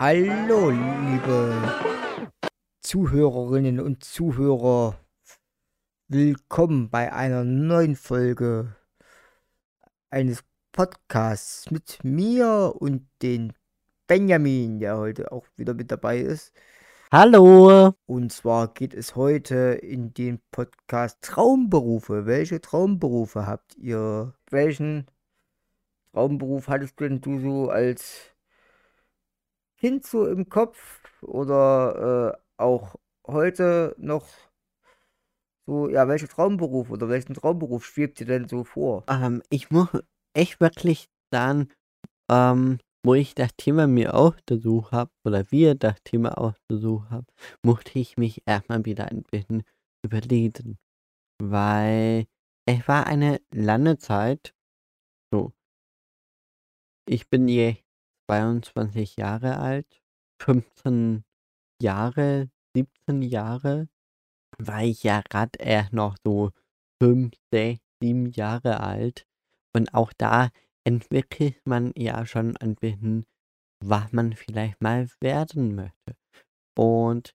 Hallo, liebe Zuhörerinnen und Zuhörer. Willkommen bei einer neuen Folge eines Podcasts mit mir und den Benjamin, der heute auch wieder mit dabei ist. Hallo. Und zwar geht es heute in den Podcast Traumberufe. Welche Traumberufe habt ihr? Welchen Traumberuf hattest denn du so als So im Kopf oder äh, auch heute noch so, ja, welcher Traumberuf oder welchen Traumberuf schwebt dir denn so vor? Ähm, ich muss echt wirklich sagen, ähm, wo ich das Thema mir ausgesucht habe, oder wir das Thema ausgesucht haben, musste ich mich erstmal wieder ein bisschen überlegen. Weil es war eine lange Zeit, so, ich bin je 22 Jahre alt, 15 Jahre, 17 Jahre, war ich ja grad erst noch so 5, 6, 7 Jahre alt. Und auch da entwickelt man ja schon ein bisschen, was man vielleicht mal werden möchte. Und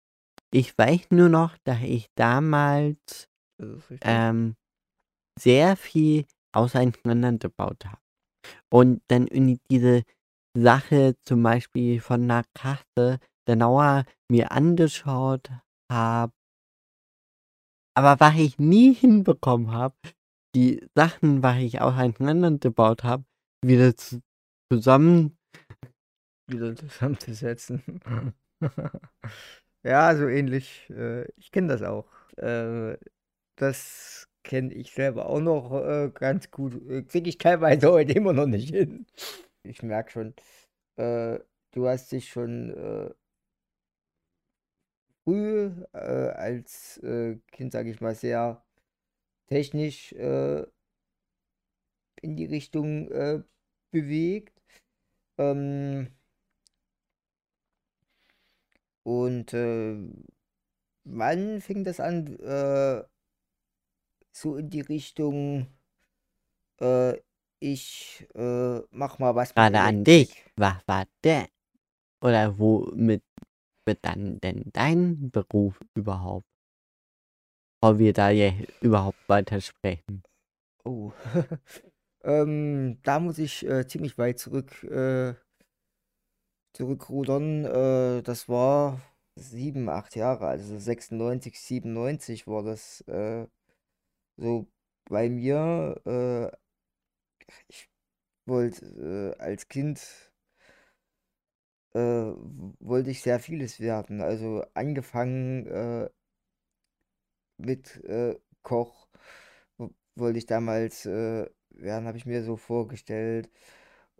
ich weiß nur noch, dass ich damals ähm, sehr viel auseinandergebaut habe. Und dann in diese Sache zum Beispiel von einer Karte genauer mir angeschaut habe. Aber was ich nie hinbekommen habe, die Sachen, was ich auseinandergebaut habe, wieder zusammen wieder zusammenzusetzen. ja, so ähnlich. Äh, ich kenne das auch. Äh, das kenne ich selber auch noch äh, ganz gut. Kriege ich teilweise heute immer noch nicht hin ich merke schon, äh, du hast dich schon äh, früh äh, als äh, Kind, sage ich mal, sehr technisch äh, in die Richtung äh, bewegt. Ähm, und wann fing das an, so in die Richtung, ich äh, mach mal was Gerade an dich. Was war der? Oder womit wird dann denn dein Beruf überhaupt? Bevor wir da ja überhaupt weitersprechen. Oh. ähm, da muss ich äh, ziemlich weit zurück äh, zurückrudern. Äh, das war sieben, acht Jahre, also 96, 97 war das äh, so bei mir. Ich wollte äh, als Kind äh, wollte ich sehr vieles werden. Also angefangen äh, mit äh, Koch wollte ich damals äh, werden, habe ich mir so vorgestellt.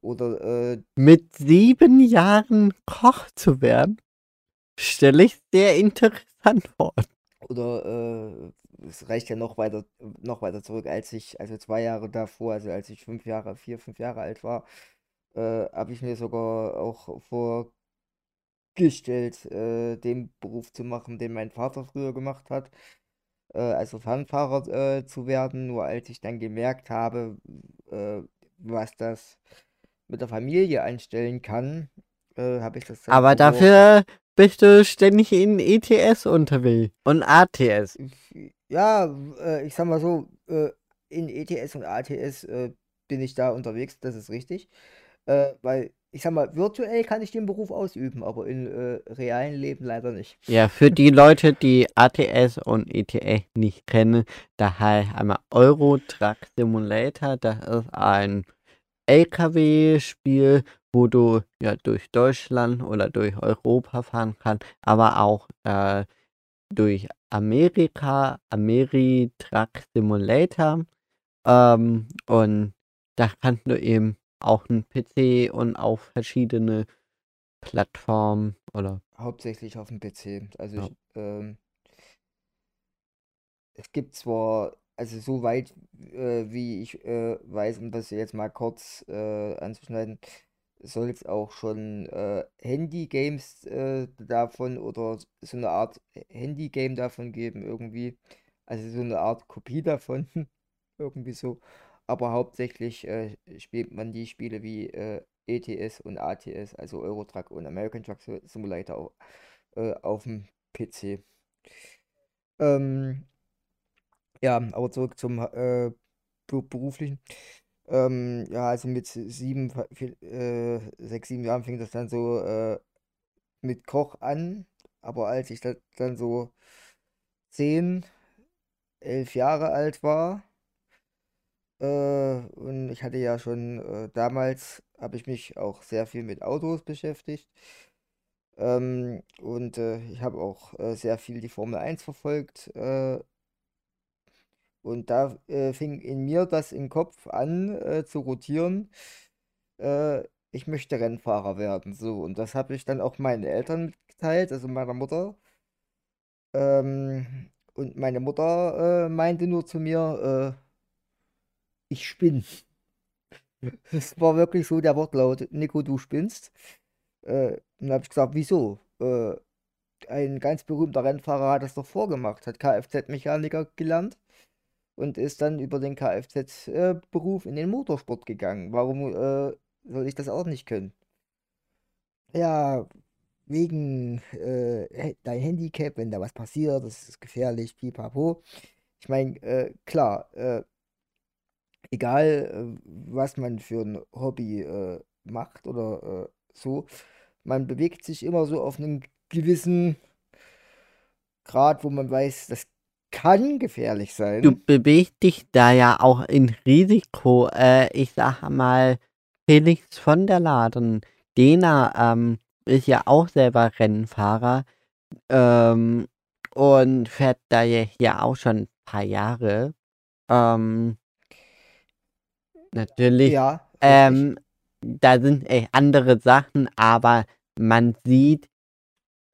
Oder äh, mit sieben Jahren Koch zu werden, stelle ich sehr interessant vor. Oder es reicht ja noch weiter, noch weiter zurück, als ich, also zwei Jahre davor, also als ich fünf Jahre, vier, fünf Jahre alt war, äh, habe ich mir sogar auch vorgestellt, äh, den Beruf zu machen, den mein Vater früher gemacht hat, äh, also Fernfahrer äh, zu werden. Nur als ich dann gemerkt habe, äh, was das mit der Familie anstellen kann, äh, habe ich das dann Aber dafür bist du ständig in ETS unterwegs und ATS. Ja, äh, ich sag mal so, äh, in ETS und ATS äh, bin ich da unterwegs, das ist richtig. Äh, weil, ich sag mal, virtuell kann ich den Beruf ausüben, aber im äh, realen Leben leider nicht. Ja, für die Leute, die ATS und ETS nicht kennen, da halt einmal Euro Truck Simulator, das ist ein LKW-Spiel, wo du ja durch Deutschland oder durch Europa fahren kannst, aber auch äh, durch Amerika, Ameritrack Simulator. Ähm, und da kannst du eben auch einen PC und auf verschiedene Plattformen oder. Hauptsächlich auf dem PC. Also ja. ich, ähm, es gibt zwar, also so weit äh, wie ich äh, weiß, um das jetzt mal kurz äh, anzuschneiden, soll es auch schon äh, Handy-Games äh, davon oder so eine Art Handy-Game davon geben, irgendwie. Also so eine Art Kopie davon, irgendwie so. Aber hauptsächlich äh, spielt man die Spiele wie äh, ETS und ATS, also Eurotruck und American Truck Simulator äh, auf dem PC. Ähm, ja, aber zurück zum äh, beruflichen. Ähm, ja, also mit sieben, äh, sechs, sieben Jahren fing das dann so äh, mit Koch an. Aber als ich dann so zehn, elf Jahre alt war, äh, und ich hatte ja schon äh, damals, habe ich mich auch sehr viel mit Autos beschäftigt. Ähm, und äh, ich habe auch äh, sehr viel die Formel 1 verfolgt. Und da äh, fing in mir das im Kopf an äh, zu rotieren. Äh, ich möchte Rennfahrer werden. So, und das habe ich dann auch meinen Eltern mitgeteilt, also meiner Mutter. Ähm, und meine Mutter äh, meinte nur zu mir, äh, ich spinne. Es war wirklich so der Wortlaut, Nico, du spinnst. Äh, dann habe ich gesagt, wieso? Ein ganz berühmter Rennfahrer hat das doch vorgemacht, hat Kfz-Mechaniker gelernt und ist dann über den Kfz-Beruf in den Motorsport gegangen. Warum äh, soll ich das auch nicht können? Ja, wegen äh, dein Handicap, wenn da was passiert, das ist gefährlich, pipapo. Ich meine, äh, klar, äh, egal äh, was man für ein Hobby äh, macht oder so, man bewegt sich immer so auf einem gewissen Grad, wo man weiß, das kann gefährlich sein. Du bewegst dich da ja auch in Risiko. Äh, ich sag mal, Felix von der Laden, Dena, ähm, ist ja auch selber Rennfahrer ähm, und fährt da ja hier auch schon ein paar Jahre. Ähm, natürlich, Ja, ähm, da sind echt andere Sachen, aber man sieht,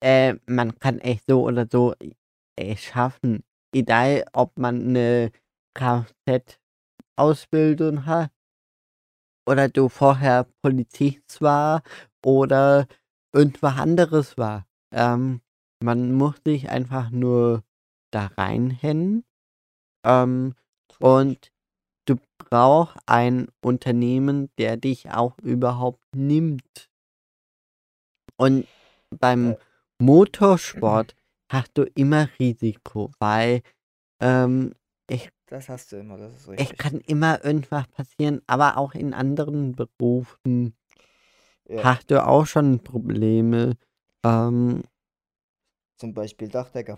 äh, man kann echt so oder so äh, schaffen egal ob man eine Kfz-Ausbildung hat oder du vorher Polizist war oder irgendwas anderes war. Ähm, man muss sich einfach nur da reinhängen. Ähm, und du brauchst ein Unternehmen, der dich auch überhaupt nimmt. Und beim äh. Motorsport hast du immer Risiko, weil ähm, ich, Das hast du immer, das ist es richtig. kann immer irgendwas passieren, aber auch in anderen Berufen Ja, hast du auch schon Probleme. Ähm, zum Beispiel Dachdecker.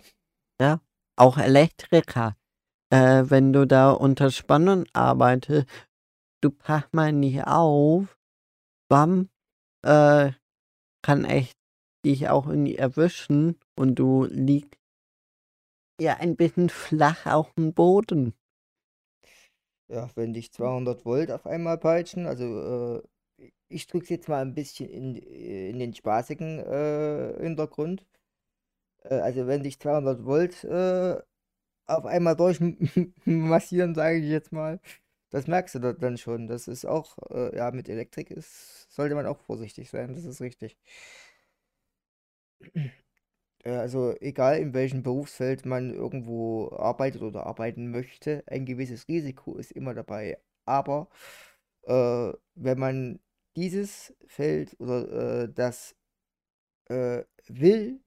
ja, auch Elektriker. Äh, wenn du da unter Spannung arbeitest, du passt mal nicht auf, bam, äh, kann echt dich auch irgendwie erwischen und du liegst ja ein bisschen flach auf dem Boden. Ja, wenn dich 200 Volt auf einmal peitschen, also äh, ich drücke es jetzt mal ein bisschen in, in den spaßigen äh, Hintergrund. Äh, also wenn dich 200 Volt äh, auf einmal durchmassieren, sage ich jetzt mal, das merkst du dann schon. Das ist auch, äh, ja, mit Elektrik ist, sollte man auch vorsichtig sein, das ist richtig. Äh, also egal in welchem Berufsfeld man irgendwo arbeitet oder arbeiten möchte, ein gewisses Risiko ist immer dabei. Aber äh, wenn man dieses Feld oder äh, das äh, will,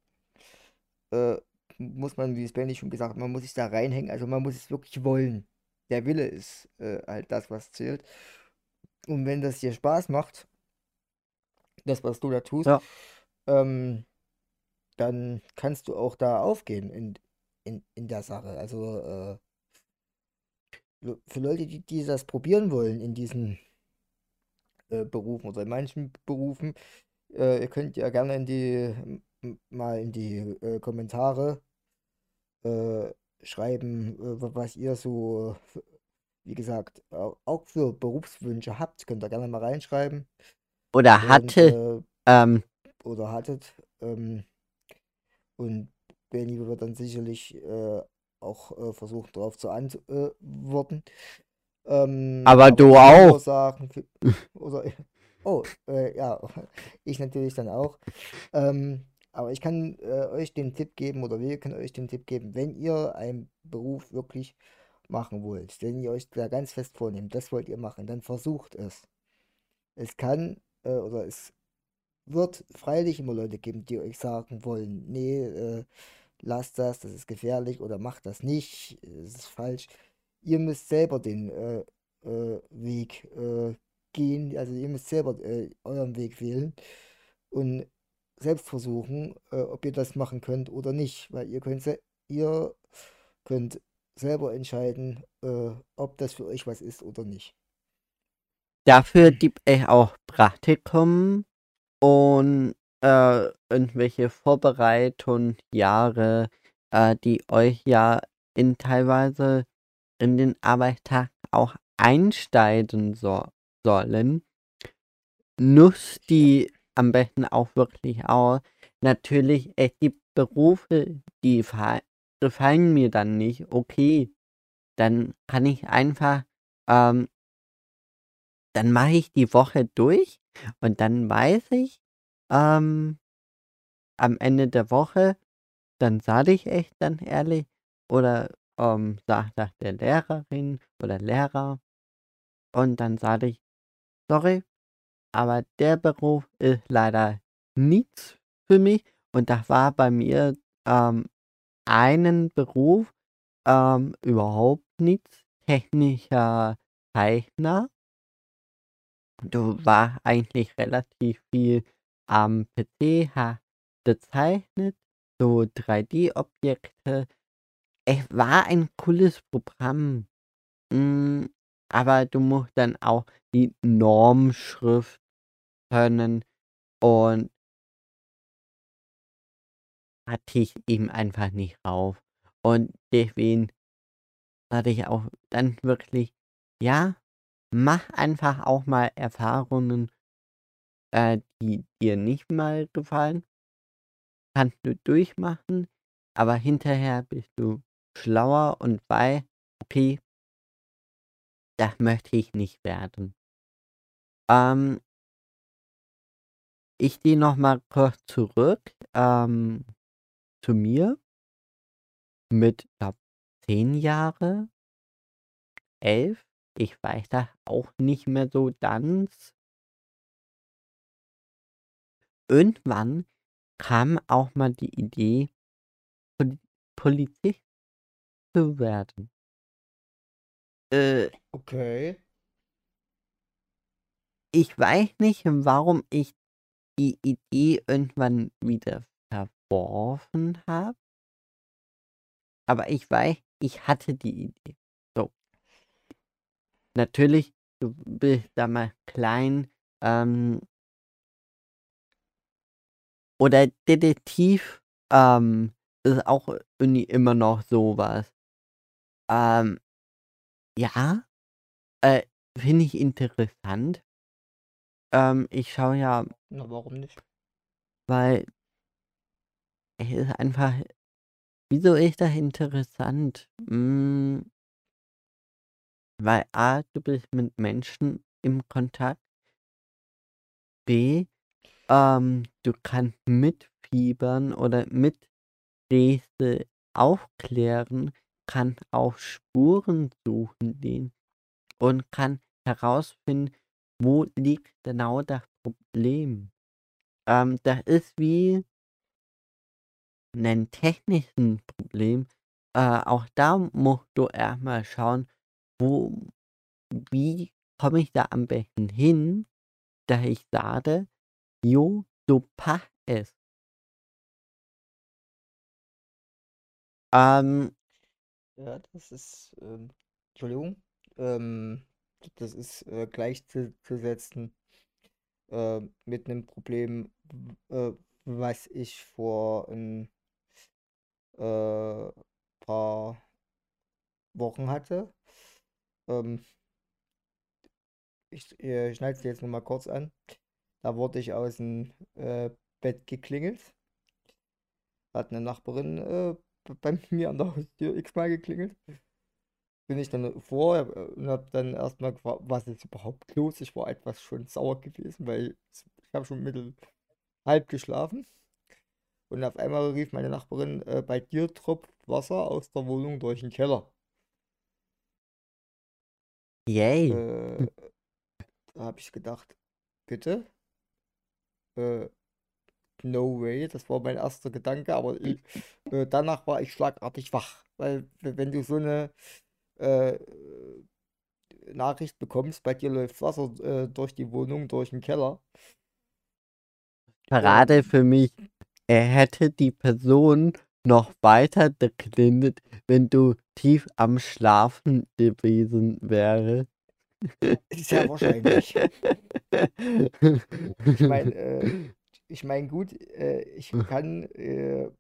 äh, muss man, wie es Benny schon gesagt hat, man muss sich da reinhängen, also man muss es wirklich wollen. Der Wille ist äh, halt das, was zählt. Und wenn das dir Spaß macht, das, was du da tust, Ja. ähm, dann kannst du auch da aufgehen in, in, in der Sache. Also äh, für Leute, die, die das probieren wollen in diesen äh, Berufen oder in manchen Berufen, äh, ihr könnt ja gerne in die mal in die äh, Kommentare äh, schreiben, äh, was ihr so, wie gesagt, auch für Berufswünsche habt. Könnt ihr gerne mal reinschreiben. Oder hatte. Und, ähm, oder hattet. Ähm, und Benny wird dann sicherlich äh, auch äh, versuchen, darauf zu antworten. Ähm, aber, du auch. Sagen, oder, oh, äh, ja, ich natürlich dann auch. Ähm, aber ich kann äh, euch den Tipp geben, oder wir können euch den Tipp geben, wenn ihr einen Beruf wirklich machen wollt, wenn ihr euch da ganz fest vornehmt, das wollt ihr machen, dann versucht es. Es kann äh, oder es wird freilich immer Leute geben, die euch sagen wollen, nee, äh, lasst das, das ist gefährlich oder macht das nicht, es ist falsch. Ihr müsst selber den äh, äh, Weg äh, gehen, also ihr müsst selber äh, euren Weg wählen und selbst versuchen, äh, ob ihr das machen könnt oder nicht, weil ihr könnt, ihr könnt selber entscheiden, ob das für euch was ist oder nicht. Dafür gibt es auch Praktikum und äh, irgendwelche Vorbereitungen, Jahre, äh, die euch ja in teilweise in den Arbeitstag auch einsteigen so sollen. Nutzt die am besten auch wirklich aus. Natürlich, es gibt Berufe, die gefallen mir dann nicht. Okay, dann kann ich einfach, ähm, dann mache ich die Woche durch und dann weiß ich, ähm, am Ende der Woche, dann sage ich echt dann ehrlich oder ähm, sage das der Lehrerin oder Lehrer und dann sage ich, sorry, aber der Beruf ist leider nichts für mich und das war bei mir ähm, einen Beruf ähm, überhaupt nichts, technischer Zeichner. Du war eigentlich relativ viel am PC gezeichnet, so 3D-Objekte. Es war ein cooles Programm, mm, aber du musst dann auch die Normschrift können und hatte ich eben einfach nicht rauf. Und deswegen hatte ich auch dann wirklich, ja, mach einfach auch mal Erfahrungen äh, die dir nicht mal gefallen, kannst du durchmachen, aber hinterher bist du schlauer und bei, okay, das möchte ich nicht werden. Ähm, ich gehe noch mal kurz zurück ähm, zu mir mit, glaube zehn Jahre, elf. Ich weiß das auch nicht mehr so ganz irgendwann kam auch mal die Idee, Poli Polizist zu werden. Äh, okay. Ich weiß nicht, warum ich die Idee irgendwann wieder verworfen habe. Aber ich weiß, ich hatte die Idee. Natürlich, du bist da mal klein, ähm, oder Detektiv, ähm, ist auch irgendwie immer noch so was. Ähm, ja, äh, finde ich interessant. Ähm, ich schaue ja Na, warum nicht? weil es ist einfach wieso ist das interessant? Hm weil A, du bist mit Menschen im Kontakt. B, ähm, du kannst mitfiebern oder mit Geste aufklären, kann auch Spuren suchen gehen und kann herausfinden, wo liegt genau das Problem. Ähm, das ist wie ein technischen Problem. Äh, auch da musst du erstmal schauen, wo, wie komme ich da am besten hin, da ich sage, Jo, so passt es. Ähm, Ja, das ist, ähm, Entschuldigung, ähm, das ist äh, gleichzusetzen äh, mit einem Problem, äh, was ich vor ein äh, paar Wochen hatte. Ähm, ich äh, schneide es jetzt nochmal kurz an. Da wurde ich aus dem äh, Bett geklingelt. Hat eine Nachbarin äh, bei mir an der Haustür x-mal geklingelt. Bin ich dann vor äh, und habe dann erstmal gefragt, was ist überhaupt los? Ich war etwas schon sauer gewesen, weil ich habe schon mittel halb geschlafen. Und auf einmal rief meine Nachbarin, äh, bei dir tropft Wasser aus der Wohnung durch den Keller. Yay. Äh, da habe ich gedacht, bitte? äh, no way, das war mein erster Gedanke, aber ich, äh, danach war ich schlagartig wach, weil wenn du so eine äh, Nachricht bekommst, bei dir läuft Wasser äh, durch die Wohnung, durch den Keller. Gerade für mich, er hätte die Person noch weiter deklindet, wenn du tief am Schlafen gewesen wäre. Sehr wahrscheinlich. ich meine, äh, ich mein, gut, äh, ich kann äh,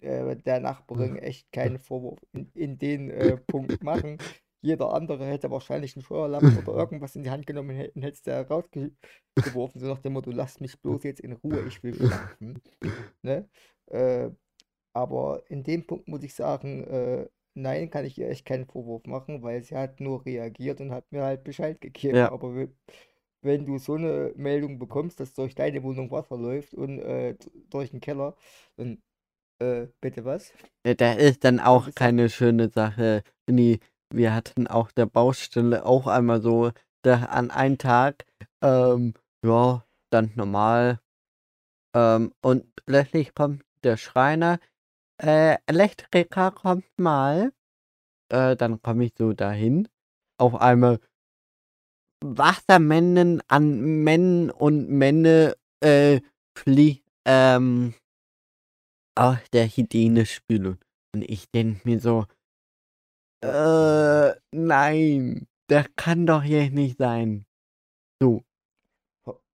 äh der Nachbarin echt keinen Vorwurf in, in den äh, Punkt machen. Jeder andere hätte wahrscheinlich einen Feuerlappen oder irgendwas in die Hand genommen und hätte es da rausgeworfen, so nach dem Motto, lass mich bloß jetzt in Ruhe, ich will schlafen. Ne? Äh, aber in dem Punkt muss ich sagen, nein, kann ich ihr echt keinen Vorwurf machen, weil sie hat nur reagiert und hat mir halt Bescheid gegeben. Ja. Aber wenn du so eine Meldung bekommst, dass durch deine Wohnung Wasser läuft und äh, durch den Keller, dann äh, bitte was? Ja, das ist dann auch ist keine schöne Sache. Nee, wir hatten auch der Baustelle auch einmal so, da an einem Tag, ähm, ja, dann normal. Ähm, und plötzlich kommt der Schreiner, äh, Elektriker kommt mal. Äh, dann komme ich so dahin. Auf einmal Wassermännen an Männen und Männer äh, flie ähm, aus der Hygienespülung. Und ich denke mir so, äh, nein, das kann doch hier nicht sein. So.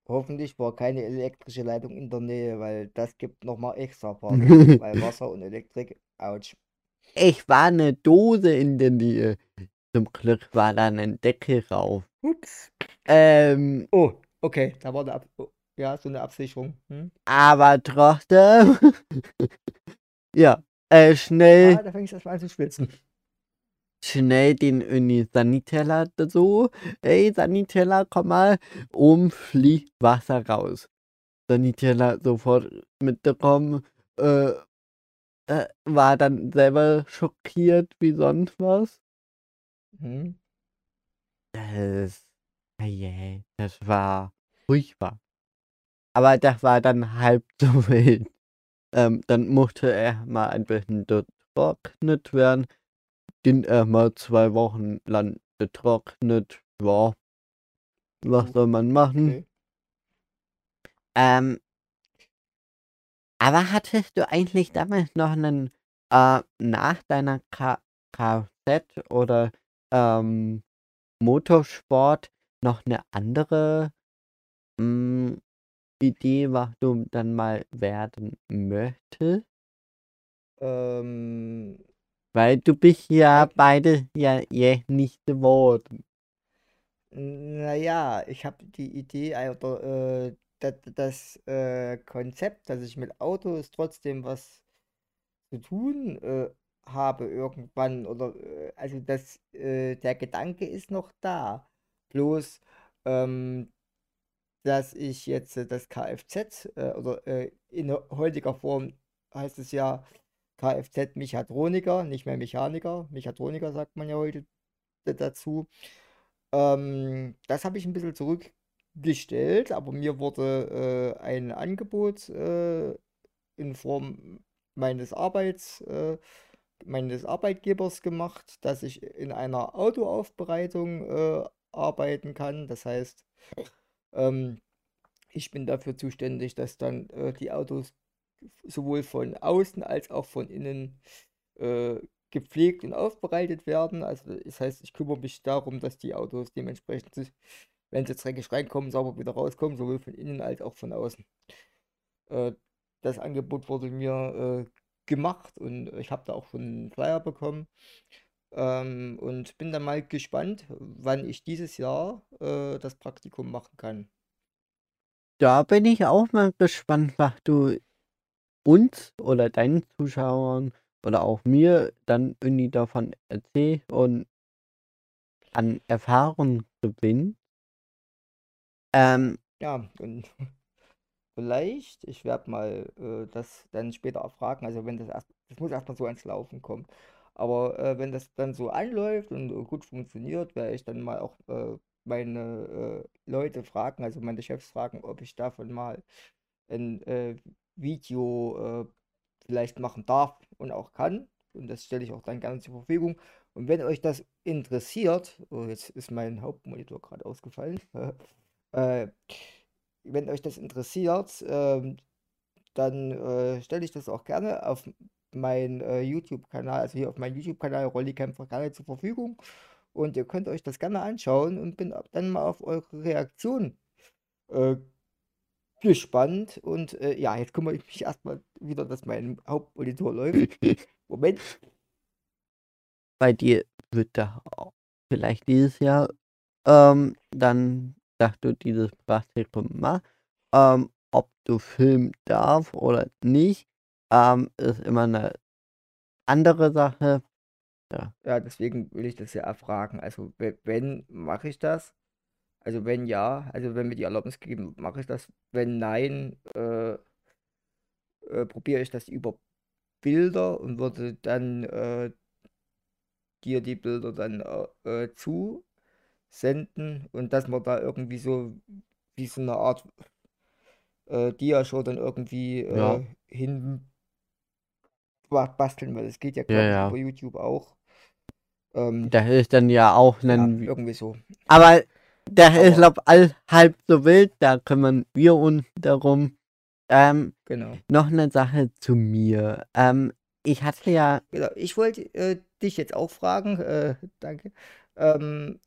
Ho hoffentlich war keine elektrische Leitung in der Nähe, weil das gibt nochmal extra Probleme, weil Wasser und Elektrik, ouch. Ich war eine Dose in der Nähe. Zum Glück war da ein Deckel rauf. Ups. Ähm, oh, okay, da war eine, Ab oh, ja, so eine Absicherung. Hm? Aber trotzdem, ja, äh, schnell. Ah, da fängst du erstmal an zu schwitzen schnell den irgendwie Saniteller so, ey Saniteller, komm mal, oben fließt Wasser raus. Saniteller sofort mitgekommen, äh, äh, war dann selber schockiert wie sonst was. Mhm. Das, yeah, das war furchtbar. Aber das war dann halb so wild. Ähm, dann musste er mal ein bisschen getrocknet werden den er mal zwei Wochen lang getrocknet. Ja, was soll man machen? Okay. Ähm, aber hattest du eigentlich damals noch einen, äh, nach deiner Kfz oder ähm, Motorsport noch eine andere mh, hm, Idee, was du dann mal werden möchtest? Ähm, weil du bist ja beide ja je nicht geworden. Naja, ich habe die Idee, oder äh, das, das äh, Konzept, dass ich mit Autos trotzdem was zu tun äh, habe irgendwann, oder äh, also das, äh, der Gedanke ist noch da. Bloß, ähm, dass ich jetzt äh, das Kfz äh, oder äh, in heutiger Form heißt es ja Kfz-Mechatroniker, nicht mehr Mechaniker. Mechatroniker sagt man ja heute dazu. Ähm, das habe ich ein bisschen zurückgestellt, aber mir wurde äh, ein Angebot äh, in Form meines Arbeits, äh, meines Arbeitgebers gemacht, dass ich in einer Autoaufbereitung äh, arbeiten kann. Das heißt, ähm, ich bin dafür zuständig, dass dann äh, die Autos sowohl von außen als auch von innen äh, gepflegt und aufbereitet werden. Also das heißt, ich kümmere mich darum, dass die Autos dementsprechend, wenn sie dreckig reinkommen, sauber wieder rauskommen, sowohl von innen als auch von außen. Äh, das Angebot wurde mir äh, gemacht und ich habe da auch schon einen Flyer bekommen. Ähm, und bin dann mal gespannt, wann ich dieses Jahr äh, das Praktikum machen kann. Da bin ich auch mal gespannt, was du uns oder deinen Zuschauern oder auch mir dann irgendwie davon erzählt und an Erfahrung gewinnt. Ähm, Ja, und vielleicht, ich werde mal äh, das dann später erfragen, also wenn das erst, das muss erstmal so ans Laufen kommen. Aber äh, wenn das dann so anläuft und äh, gut funktioniert, werde ich dann mal auch äh, meine äh, Leute fragen, also meine Chefs fragen, ob ich davon mal ein Video äh, vielleicht machen darf und auch kann. Und das stelle ich auch dann gerne zur Verfügung. Und wenn euch das interessiert, oh, jetzt ist mein Hauptmonitor gerade ausgefallen. äh, wenn euch das interessiert, äh, dann stelle ich das auch gerne auf meinen äh, YouTube-Kanal, also hier auf meinen YouTube-Kanal Rollikämpfer gerne zur Verfügung. Und ihr könnt euch das gerne anschauen und bin dann mal auf eure Reaktion äh, gespannt. Und äh, ja, jetzt kümmere ich mich erstmal wieder, dass mein Hauptmonitor läuft. Moment. Bei dir wird da vielleicht dieses Jahr ähm, dann, dass du dieses Praktikum machst, ähm, ob du filmen darf oder nicht, ähm, ist immer eine andere Sache. Ja. Ja, deswegen will ich das ja erfragen. Also, wenn, mache ich das. Also, wenn ja, also wenn mir die Erlaubnis gegeben, mache ich das. Wenn nein, äh, äh, probiere ich das über Bilder und würde dann äh, dir die Bilder dann äh, äh zusenden und dass man da irgendwie so wie so eine Art äh, Dia-Show dann irgendwie Ja. äh, hin basteln, weil das geht ja, Ja, ja. über YouTube auch. Ähm, Das ist dann ja auch ja, irgendwie so. Aber das ist, glaube all halb so wild, da kümmern wir uns darum. Ähm, genau. noch eine Sache zu mir. Ähm, ich hatte ja, Genau. Ich wollte äh, dich jetzt auch fragen, äh, danke. Ähm,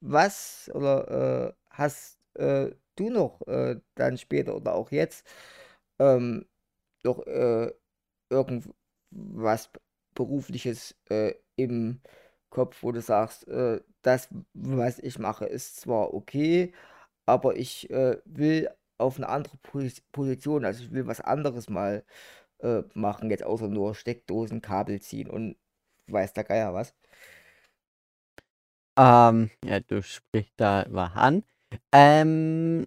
was oder äh, hast äh, du noch äh, dann später oder auch jetzt ähm, noch äh, irgendwas Berufliches im Kopf, wo du sagst, äh, das, was ich mache, ist zwar okay, aber ich äh, will auf eine andere Posi- Position, also ich will was anderes mal äh, machen, jetzt außer nur Steckdosen, Kabel ziehen und weiß der Geier was. ähm, ja, du sprichst da was an. Ähm,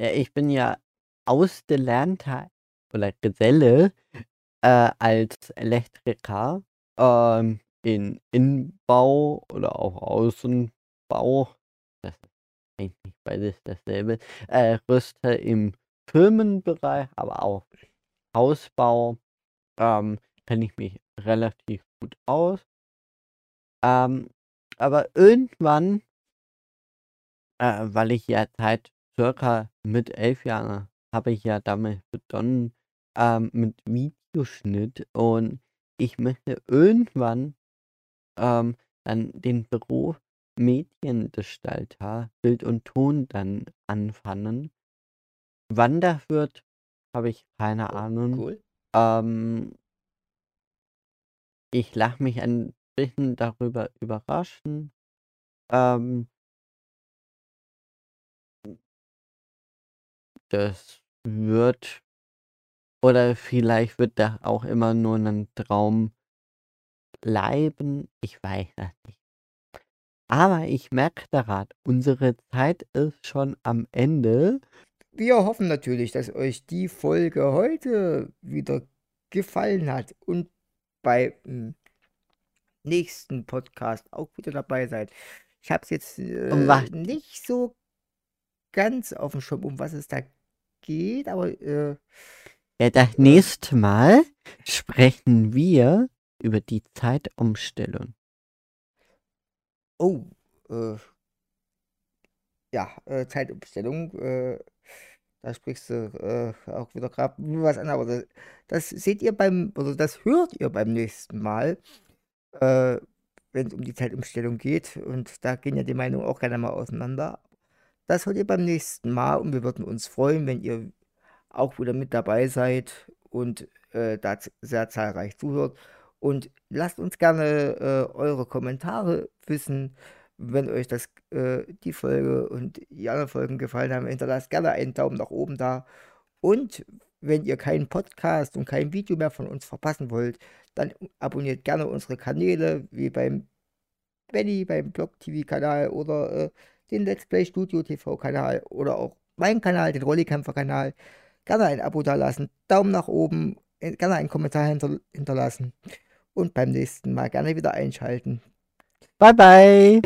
ja, ich bin ja ausgelernter oder Geselle äh, als Elektriker ähm, in Innenbau oder auch Außenbau. Das ist eigentlich beides dasselbe. Äh, Rüste im Firmenbereich, aber auch Hausbau. Ähm, kenne ich mich relativ gut aus. Ähm, aber irgendwann, äh, weil ich ja seit circa mit elf Jahren habe ich ja damit begonnen, ähm, mit Videoschnitt und ich möchte irgendwann ähm, dann den Beruf Mediengestalter, Bild und Ton dann anfangen. Wann das wird, habe ich keine Oh, Ahnung. cool. Ähm, ich lasse mich ein bisschen darüber überraschen. Ähm, das wird oder vielleicht wird das auch immer nur ein Traum bleiben. Ich weiß das nicht. Aber ich merke daran, unsere Zeit ist schon am Ende. Wir hoffen natürlich, dass euch die Folge heute wieder gefallen hat und beim nächsten Podcast auch wieder dabei seid. Ich habe es jetzt äh, nicht so ganz auf dem Schirm, um was es da geht, aber äh, Ja, das äh, nächste Mal sprechen wir über die Zeitumstellung. oh, äh, ja, äh, Zeitumstellung, äh, da sprichst du äh, auch wieder gerade was an, aber das, das seht ihr beim, oder das hört ihr beim nächsten Mal, äh, wenn es um die Zeitumstellung geht. Und da gehen ja die Meinungen auch gerne mal auseinander. Das hört ihr beim nächsten Mal und wir würden uns freuen, wenn ihr auch wieder mit dabei seid und äh, da sehr zahlreich zuhört. Und lasst uns gerne äh, eure Kommentare wissen, wenn euch das, äh, die Folge und die anderen Folgen gefallen haben. Hinterlasst gerne einen Daumen nach oben da. Und wenn ihr keinen Podcast und kein Video mehr von uns verpassen wollt, dann abonniert gerne unsere Kanäle, wie beim Benny, beim Blog TV-Kanal oder äh, den Let's Play Studio TV-Kanal oder auch meinen Kanal, den Rollikämpfer-Kanal. Gerne ein Abo dalassen, Daumen nach oben, äh, gerne einen Kommentar hinter hinterlassen und beim nächsten Mal gerne wieder einschalten. Bye bye!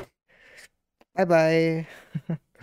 Bye bye.